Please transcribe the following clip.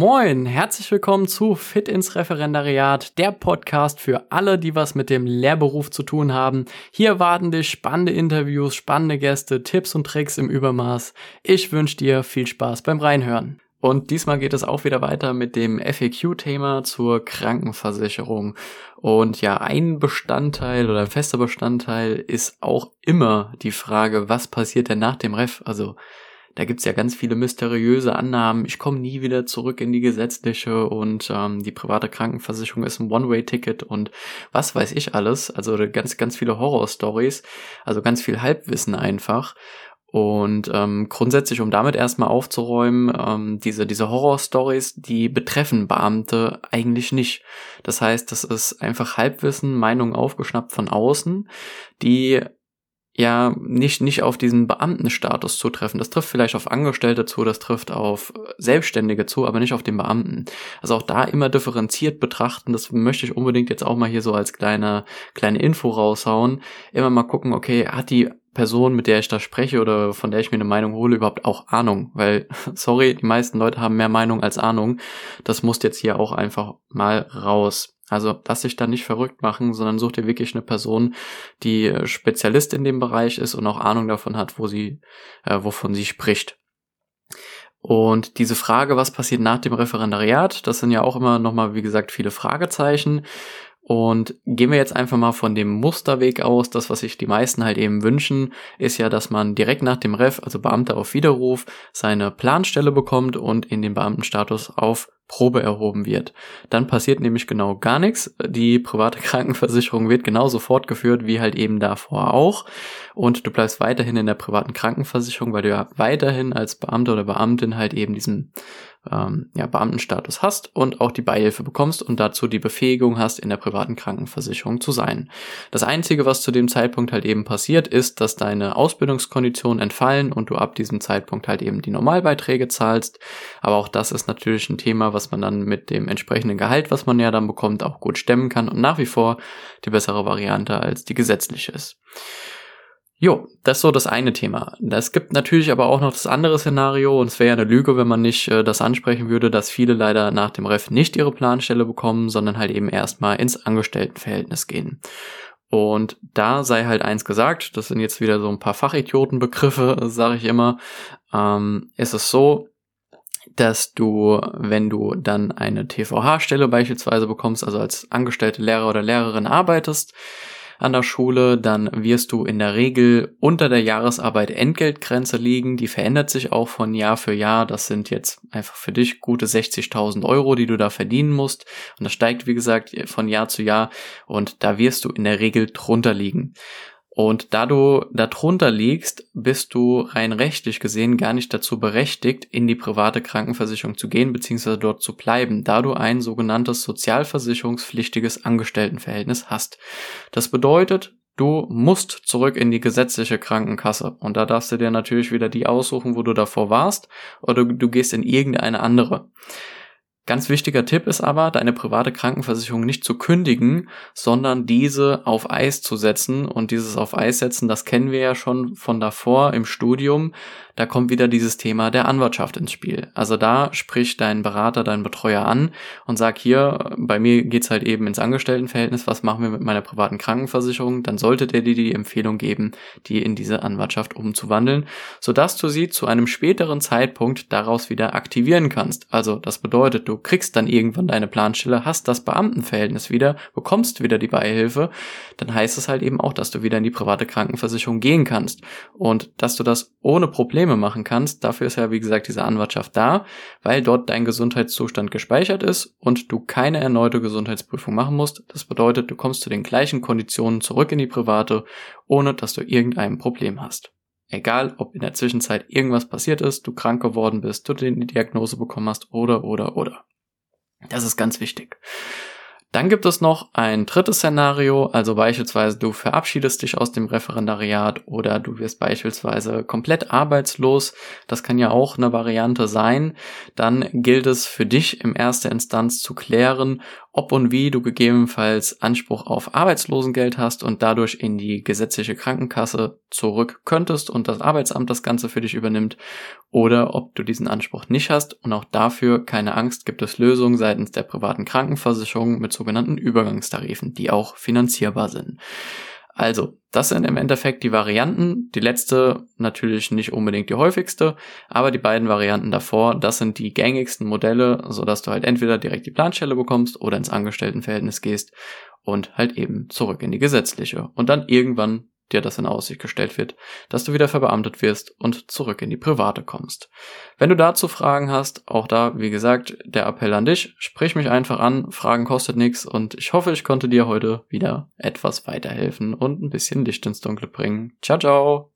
Moin, herzlich willkommen zu Fit ins Referendariat, der Podcast für alle, die was mit dem Lehrberuf zu tun haben. Hier warten dich spannende Interviews, spannende Gäste, Tipps und Tricks im Übermaß. Ich wünsche dir viel Spaß beim Reinhören. Und diesmal geht es auch wieder weiter mit dem FAQ-Thema zur Krankenversicherung. Und ja, ein Bestandteil oder ein fester Bestandteil ist auch immer die Frage, was passiert denn nach dem Ref? Also da gibt's ja ganz viele mysteriöse Annahmen. Ich komme nie wieder zurück in die gesetzliche und ähm, die private Krankenversicherung ist ein One-Way-Ticket und was weiß ich alles. Also ganz, ganz viele Horror-Stories, also ganz viel Halbwissen einfach. Und ähm, grundsätzlich, um damit erstmal aufzuräumen, ähm, diese, diese Horror-Stories, die betreffen Beamte eigentlich nicht. Das heißt, das ist einfach Halbwissen, Meinungen aufgeschnappt von außen, die ja nicht, nicht auf diesen Beamtenstatus zutreffen. Das trifft vielleicht auf Angestellte zu, das trifft auf Selbstständige zu, aber nicht auf den Beamten. Also auch da immer differenziert betrachten, das möchte ich unbedingt jetzt auch mal hier so als kleine, kleine Info raushauen. Immer mal gucken, okay, hat die Person, mit der ich da spreche oder von der ich mir eine Meinung hole, überhaupt auch Ahnung? Weil, sorry, die meisten Leute haben mehr Meinung als Ahnung. Das muss jetzt hier auch einfach mal raus. Also lass dich da nicht verrückt machen, sondern such dir wirklich eine Person, die äh, Spezialist in dem Bereich ist und auch Ahnung davon hat, wo sie, äh, wovon sie spricht. Und diese Frage, was passiert nach dem Referendariat, das sind ja auch immer nochmal, wie gesagt, viele Fragezeichen. Und gehen wir jetzt einfach mal von dem Musterweg aus. Das, was sich die meisten halt eben wünschen, ist ja, dass man direkt nach dem Ref, also Beamter auf Widerruf, seine Planstelle bekommt und in den Beamtenstatus auf Probe erhoben wird. Dann passiert nämlich genau gar nichts. Die private Krankenversicherung wird genauso fortgeführt wie halt eben davor auch. Und du bleibst weiterhin in der privaten Krankenversicherung, weil du ja weiterhin als Beamter oder Beamtin halt eben diesen ähm, ja, Beamtenstatus hast und auch die Beihilfe bekommst und dazu die Befähigung hast, in der privaten Krankenversicherung zu sein. Das Einzige, was zu dem Zeitpunkt halt eben passiert, ist, dass deine Ausbildungskonditionen entfallen und du ab diesem Zeitpunkt halt eben die Normalbeiträge zahlst. Aber auch das ist natürlich ein Thema, was man dann mit dem entsprechenden Gehalt, was man ja dann bekommt, auch gut stemmen kann und nach wie vor die bessere Variante als die gesetzliche ist. Jo, das ist so das eine Thema. Es gibt natürlich aber auch noch das andere Szenario und es wäre ja eine Lüge, wenn man nicht äh, das ansprechen würde, dass viele leider nach dem Ref nicht ihre Planstelle bekommen, sondern halt eben erstmal ins Angestelltenverhältnis gehen. Und da sei halt eins gesagt, das sind jetzt wieder so ein paar Fachidiotenbegriffe, sage ich immer, ähm, ist es so, dass du, wenn du dann eine TVH-Stelle beispielsweise bekommst, also als angestellte Lehrer oder Lehrerin arbeitest, an der Schule, dann wirst du in der Regel unter der Jahresarbeit Entgeltgrenze liegen. Die verändert sich auch von Jahr für Jahr. Das sind jetzt einfach für dich gute 60.000 Euro, die du da verdienen musst. Und das steigt, wie gesagt, von Jahr zu Jahr. Und da wirst du in der Regel drunter liegen. Und da du darunter liegst, bist du rein rechtlich gesehen gar nicht dazu berechtigt, in die private Krankenversicherung zu gehen bzw. dort zu bleiben, da du ein sogenanntes sozialversicherungspflichtiges Angestelltenverhältnis hast. Das bedeutet, du musst zurück in die gesetzliche Krankenkasse. Und da darfst du dir natürlich wieder die aussuchen, wo du davor warst, oder du gehst in irgendeine andere. Ganz wichtiger Tipp ist aber, deine private Krankenversicherung nicht zu kündigen, sondern diese auf Eis zu setzen. Und dieses auf Eis setzen, das kennen wir ja schon von davor im Studium da kommt wieder dieses Thema der Anwartschaft ins Spiel. Also da spricht dein Berater, dein Betreuer an und sagt hier, bei mir geht's halt eben ins Angestelltenverhältnis, was machen wir mit meiner privaten Krankenversicherung? Dann sollte der dir die Empfehlung geben, die in diese Anwartschaft umzuwandeln, sodass du sie zu einem späteren Zeitpunkt daraus wieder aktivieren kannst. Also das bedeutet, du kriegst dann irgendwann deine Planstelle, hast das Beamtenverhältnis wieder, bekommst wieder die Beihilfe, dann heißt es halt eben auch, dass du wieder in die private Krankenversicherung gehen kannst und dass du das ohne Probleme Probleme machen kannst. Dafür ist ja, wie gesagt, diese Anwartschaft da, weil dort dein Gesundheitszustand gespeichert ist und du keine erneute Gesundheitsprüfung machen musst. Das bedeutet, du kommst zu den gleichen Konditionen zurück in die private, ohne dass du irgendein Problem hast. Egal, ob in der Zwischenzeit irgendwas passiert ist, du krank geworden bist, du die Diagnose bekommen hast oder, oder, oder. Das ist ganz wichtig. Dann gibt es noch ein drittes Szenario, also beispielsweise du verabschiedest dich aus dem Referendariat oder du wirst beispielsweise komplett arbeitslos. Das kann ja auch eine Variante sein. Dann gilt es für dich im erster Instanz zu klären, ob und wie du gegebenenfalls Anspruch auf Arbeitslosengeld hast und dadurch in die gesetzliche Krankenkasse zurück könntest und das Arbeitsamt das Ganze für dich übernimmt oder ob du diesen Anspruch nicht hast und auch dafür keine Angst gibt es Lösungen seitens der privaten Krankenversicherung mit sogenannten Übergangstarifen, die auch finanzierbar sind. Also, das sind im Endeffekt die Varianten. Die letzte natürlich nicht unbedingt die häufigste, aber die beiden Varianten davor, das sind die gängigsten Modelle, so dass du halt entweder direkt die Planstelle bekommst oder ins Angestelltenverhältnis gehst und halt eben zurück in die gesetzliche und dann irgendwann dir das in Aussicht gestellt wird, dass du wieder verbeamtet wirst und zurück in die private kommst. Wenn du dazu Fragen hast, auch da, wie gesagt, der Appell an dich, sprich mich einfach an, Fragen kostet nichts und ich hoffe, ich konnte dir heute wieder etwas weiterhelfen und ein bisschen Licht ins Dunkle bringen. Ciao, ciao!